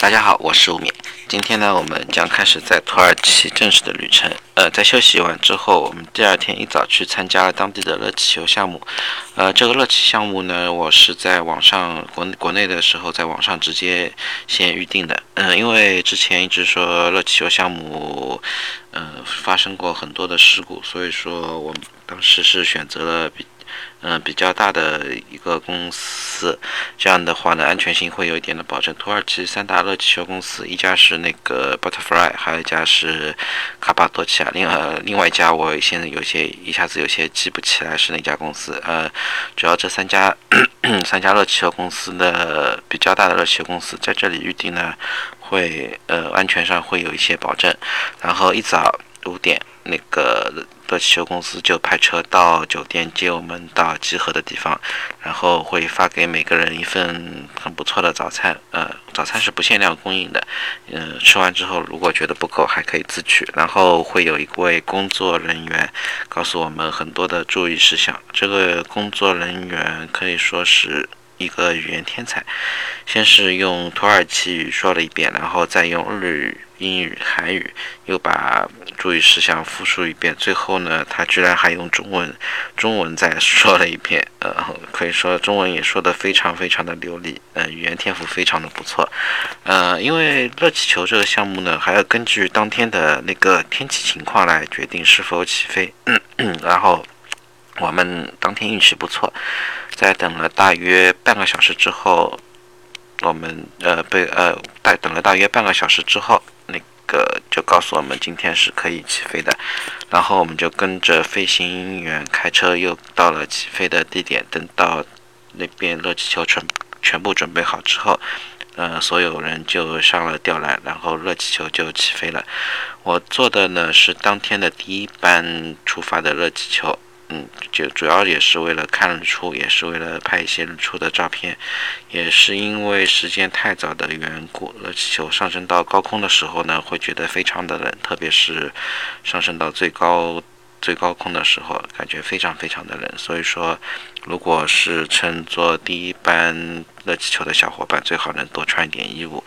大家好，我是吴冕。今天呢，我们将开始在土耳其正式的旅程。呃，在休息完之后，我们第二天一早去参加了当地的热气球项目。呃，这个热气项目呢，我是在网上国国内的时候在网上直接先预定的。嗯，因为之前一直说热气球项目，嗯，发生过很多的事故，所以说我们当时是选择了比。嗯，比较大的一个公司，这样的话呢，安全性会有一点的保证。土耳其三大热气球公司，一家是那个 Butterfly，还有一家是卡巴多奇亚，另外另外一家我现在有些一下子有些记不起来是哪家公司。呃，主要这三家三家热气球公司的比较大的热气球公司在这里预定呢，会呃安全上会有一些保证。然后一早五点那个。热气球公司就派车到酒店接我们到集合的地方，然后会发给每个人一份很不错的早餐。呃，早餐是不限量供应的。嗯，吃完之后如果觉得不够还可以自取。然后会有一位工作人员告诉我们很多的注意事项。这个工作人员可以说是一个语言天才，先是用土耳其语说了一遍，然后再用日语。英语、韩语，又把注意事项复述一遍。最后呢，他居然还用中文，中文再说了一遍。呃，可以说中文也说得非常非常的流利。呃，语言天赋非常的不错。呃，因为热气球这个项目呢，还要根据当天的那个天气情况来决定是否起飞。然后我们当天运气不错，在等了大约半个小时之后，我们呃被呃大等了大约半个小时之后。那个就告诉我们今天是可以起飞的，然后我们就跟着飞行员开车又到了起飞的地点。等到那边热气球全全部准备好之后，呃，所有人就上了吊篮，然后热气球就起飞了。我坐的呢是当天的第一班出发的热气球。嗯，就主要也是为了看日出，也是为了拍一些日出的照片，也是因为时间太早的缘故，热气球上升到高空的时候呢，会觉得非常的冷，特别是上升到最高最高空的时候，感觉非常非常的冷。所以说，如果是乘坐第一班热气球的小伙伴，最好能多穿一点衣物。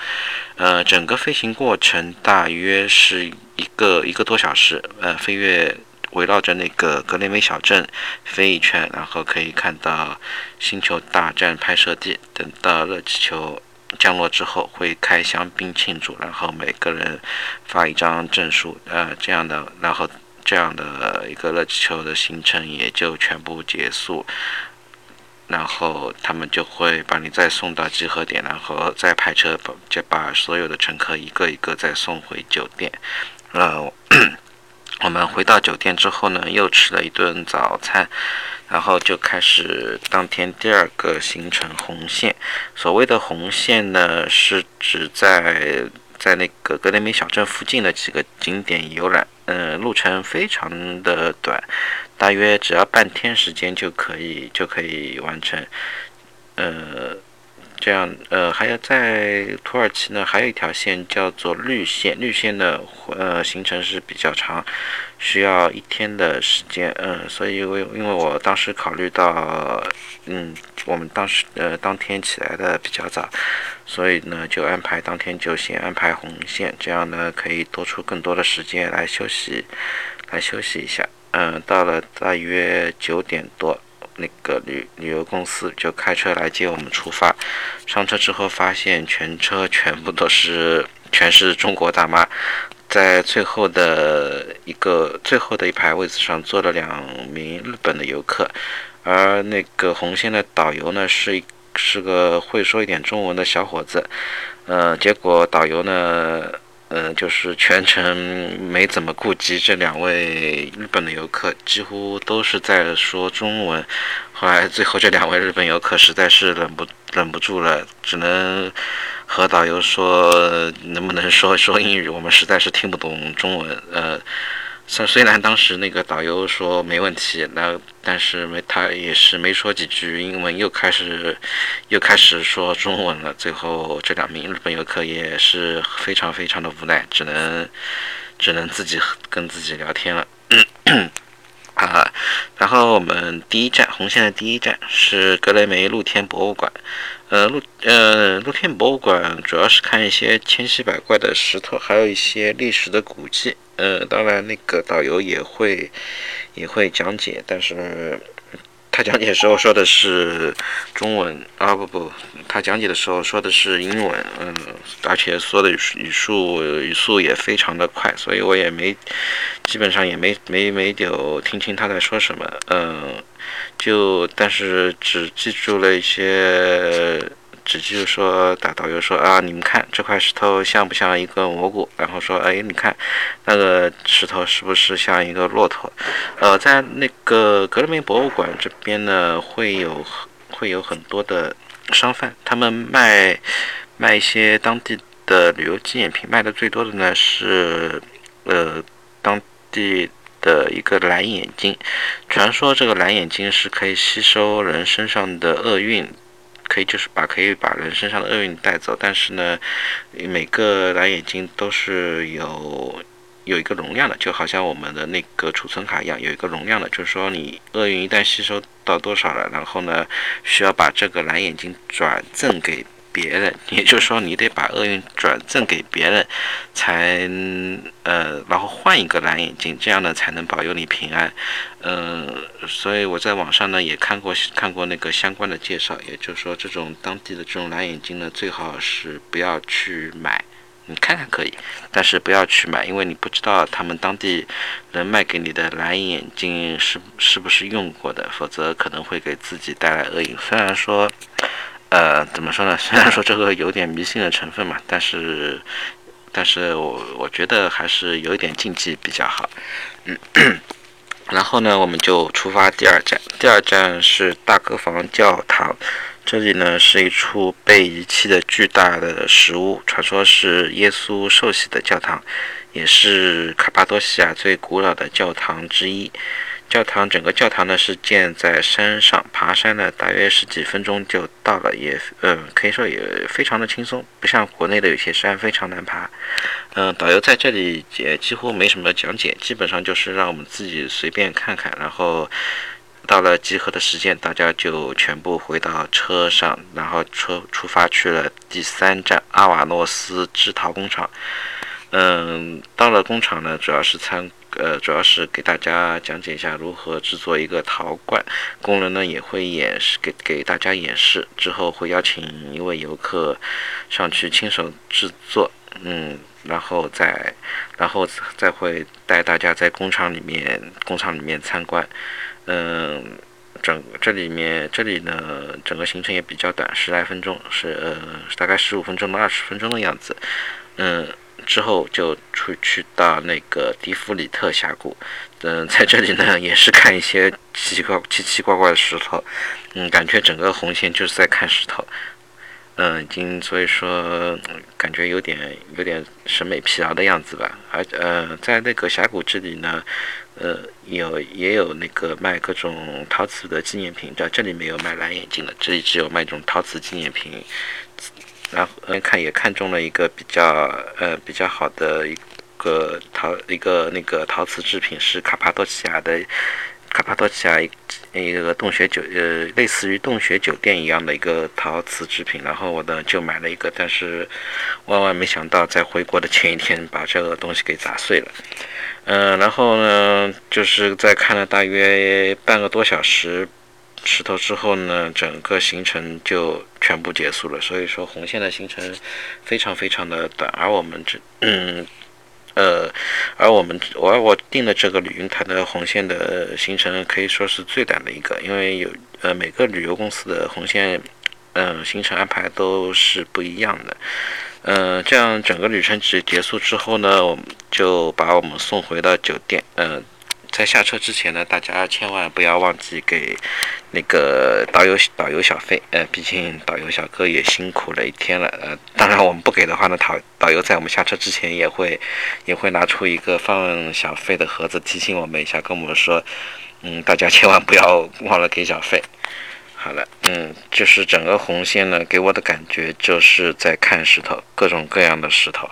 呃，整个飞行过程大约是一个一个多小时，呃，飞越。围绕着那个格雷梅小镇飞一圈，然后可以看到星球大战拍摄地。等到热气球降落之后，会开香槟庆祝，然后每个人发一张证书。呃，这样的，然后这样的一个热气球的行程也就全部结束。然后他们就会把你再送到集合点，然后再派车把就把所有的乘客一个一个再送回酒店。呃。我们回到酒店之后呢，又吃了一顿早餐，然后就开始当天第二个行程红线。所谓的红线呢，是指在在那个格雷米小镇附近的几个景点游览。嗯，路程非常的短，大约只要半天时间就可以就可以完成。呃。这样，呃，还要在土耳其呢，还有一条线叫做绿线。绿线的呃行程是比较长，需要一天的时间。嗯，所以我因为我当时考虑到，嗯，我们当时呃当天起来的比较早，所以呢就安排当天就先安排红线，这样呢可以多出更多的时间来休息，来休息一下。嗯，到了大约九点多。那个旅旅游公司就开车来接我们出发，上车之后发现全车全部都是全是中国大妈，在最后的一个最后的一排位置上坐了两名日本的游客，而那个红线的导游呢是是个会说一点中文的小伙子，呃，结果导游呢。嗯，就是全程没怎么顾及这两位日本的游客，几乎都是在说中文。后来最后这两位日本游客实在是忍不忍不住了，只能和导游说能不能说说英语，我们实在是听不懂中文。呃。虽虽然当时那个导游说没问题，那但是没他也是没说几句英文，又开始又开始说中文了。最后这两名日本游客也是非常非常的无奈，只能只能自己跟自己聊天了。啊，然后我们第一站红线的第一站是格雷梅露天博物馆。呃，露呃露天博物馆主要是看一些千奇百怪的石头，还有一些历史的古迹。呃，当然那个导游也会也会讲解，但是。他讲解时候说的是中文啊，不不，他讲解的时候说的是英文，嗯，而且说的语速语速也非常的快，所以我也没基本上也没没没有听清他在说什么，嗯，就但是只记住了一些。只就说大导游说啊，你们看这块石头像不像一个蘑菇？然后说，哎，你看那个石头是不是像一个骆驼？呃，在那个格勒梅博物馆这边呢，会有会有很多的商贩，他们卖卖一些当地的旅游纪念品，卖的最多的呢是呃当地的一个蓝眼睛。传说这个蓝眼睛是可以吸收人身上的厄运。可以就是把可以把人身上的厄运带走，但是呢，每个蓝眼睛都是有有一个容量的，就好像我们的那个储存卡一样，有一个容量的，就是说你厄运一旦吸收到多少了，然后呢，需要把这个蓝眼睛转赠给。别人，也就是说，你得把厄运转赠给别人，才呃，然后换一个蓝眼睛，这样呢才能保佑你平安。嗯，所以我在网上呢也看过看过那个相关的介绍，也就是说，这种当地的这种蓝眼睛呢，最好是不要去买，你看看可以，但是不要去买，因为你不知道他们当地人卖给你的蓝眼睛是是不是用过的，否则可能会给自己带来厄运。虽然说。呃，怎么说呢？虽然说这个有点迷信的成分嘛，但是，但是我我觉得还是有一点禁忌比较好。嗯，然后呢，我们就出发第二站。第二站是大歌房教堂，这里呢是一处被遗弃的巨大的石屋，传说是耶稣受洗的教堂，也是卡帕多西亚最古老的教堂之一。教堂整个教堂呢是建在山上，爬山呢大约十几分钟就到了，也嗯可以说也非常的轻松，不像国内的有些山非常难爬。嗯，导游在这里也几乎没什么讲解，基本上就是让我们自己随便看看，然后到了集合的时间，大家就全部回到车上，然后车出发去了第三站阿瓦诺斯制陶工厂。嗯，到了工厂呢，主要是参。呃，主要是给大家讲解一下如何制作一个陶罐，工人呢也会演示给给大家演示，之后会邀请一位游客上去亲手制作，嗯，然后再然后再会带大家在工厂里面工厂里面参观，嗯，整这里面这里呢整个行程也比较短，十来分钟，是呃大概十五分钟到二十分钟的样子，嗯。之后就出去到那个迪弗里特峡谷，嗯，在这里呢也是看一些奇奇怪奇奇怪怪的石头，嗯，感觉整个红线就是在看石头，嗯，已经所以说感觉有点有点审美疲劳的样子吧。而呃，在那个峡谷这里呢，呃，有也有那个卖各种陶瓷的纪念品，这这里没有卖蓝眼睛的，这里只有卖这种陶瓷纪念品。然后看也看中了一个比较呃比较好的一个陶一个那个陶瓷制品是卡帕多奇亚的卡帕多奇亚一个洞穴酒呃类似于洞穴酒店一样的一个陶瓷制品，然后我呢就买了一个，但是万万没想到在回国的前一天把这个东西给砸碎了，嗯，然后呢就是在看了大约半个多小时。石头之后呢，整个行程就全部结束了。所以说，红线的行程非常非常的短，而我们这，嗯，呃，而我们我我定的这个旅云台的红线的行程可以说是最短的一个，因为有呃每个旅游公司的红线，嗯，行程安排都是不一样的。嗯，这样整个旅程结结束之后呢，我们就把我们送回到酒店，嗯。在下车之前呢，大家千万不要忘记给那个导游导游小费。呃，毕竟导游小哥也辛苦了一天了。呃，当然我们不给的话呢，导导游在我们下车之前也会也会拿出一个放小费的盒子提醒我们一下，跟我们说，嗯，大家千万不要忘了给小费。好了，嗯，就是整个红线呢，给我的感觉就是在看石头，各种各样的石头。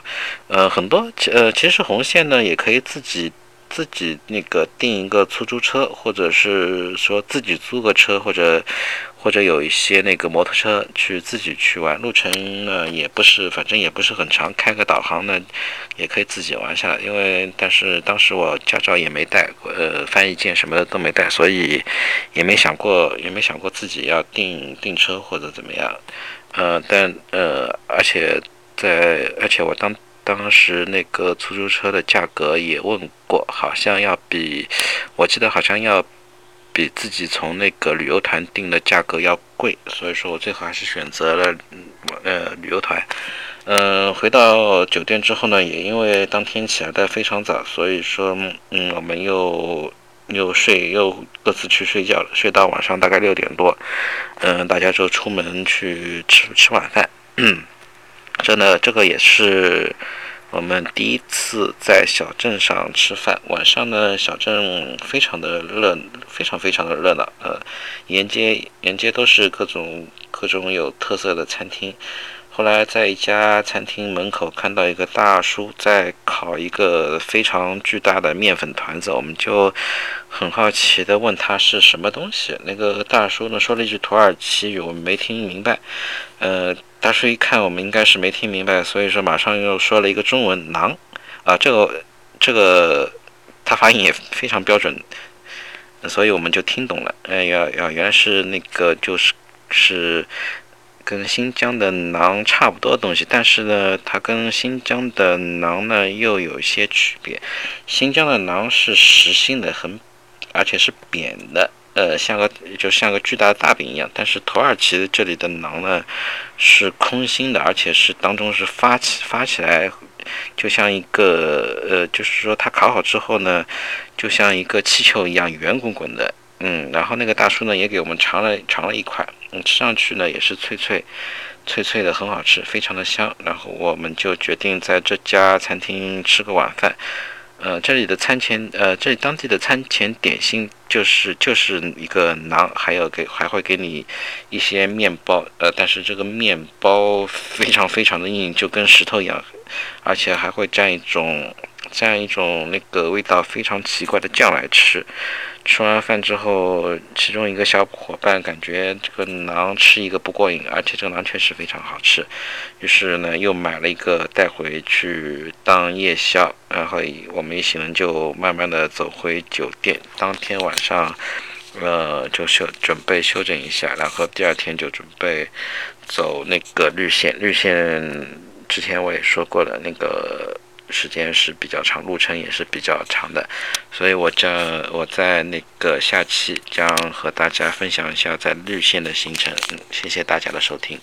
呃，很多呃，其实红线呢也可以自己。自己那个订一个出租车，或者是说自己租个车，或者或者有一些那个摩托车去自己去玩，路程呢也不是，反正也不是很长，开个导航呢也可以自己玩下来。因为但是当时我驾照也没带，呃，翻译件什么的都没带，所以也没想过，也没想过自己要订订车或者怎么样。呃，但呃，而且在而且我当。当时那个出租车的价格也问过，好像要比，我记得好像要比自己从那个旅游团订的价格要贵，所以说我最后还是选择了呃旅游团。嗯，回到酒店之后呢，也因为当天起来的非常早，所以说嗯我们又又睡又各自去睡觉了，睡到晚上大概六点多，嗯大家就出门去吃吃晚饭。这呢，这个也是我们第一次在小镇上吃饭。晚上呢，小镇非常的热，非常非常的热闹。呃，沿街沿街都是各种各种有特色的餐厅。后来在一家餐厅门口看到一个大叔在烤一个非常巨大的面粉团子，我们就很好奇的问他是什么东西。那个大叔呢说了一句土耳其语，我们没听明白。呃，大叔一看我们应该是没听明白，所以说马上又说了一个中文“馕”，啊，这个这个他发音也非常标准，所以我们就听懂了。哎呀呀，原来是那个就是是。跟新疆的馕差不多的东西，但是呢，它跟新疆的馕呢又有一些区别。新疆的馕是实心的，很，而且是扁的，呃，像个就像个巨大的大饼一样。但是土耳其这里的馕呢是空心的，而且是当中是发起发起来，就像一个呃，就是说它烤好之后呢，就像一个气球一样圆滚滚的。嗯，然后那个大叔呢也给我们尝了尝了一块，嗯，吃上去呢也是脆脆，脆脆的，很好吃，非常的香。然后我们就决定在这家餐厅吃个晚饭。呃，这里的餐前，呃，这里当地的餐前点心就是就是一个馕，还有给还会给你一些面包，呃，但是这个面包非常非常的硬，就跟石头一样，而且还会蘸一种蘸一种那个味道非常奇怪的酱来吃。吃完饭之后，其中一个小伙伴感觉这个馕吃一个不过瘾，而且这个馕确实非常好吃，于是呢又买了一个带回去当夜宵。然后我们一行人就慢慢的走回酒店。当天晚上，呃，就休准备休整一下，然后第二天就准备走那个绿线。绿线之前我也说过了，那个。时间是比较长，路程也是比较长的，所以我将我在那个下期将和大家分享一下在绿线的行程。嗯，谢谢大家的收听。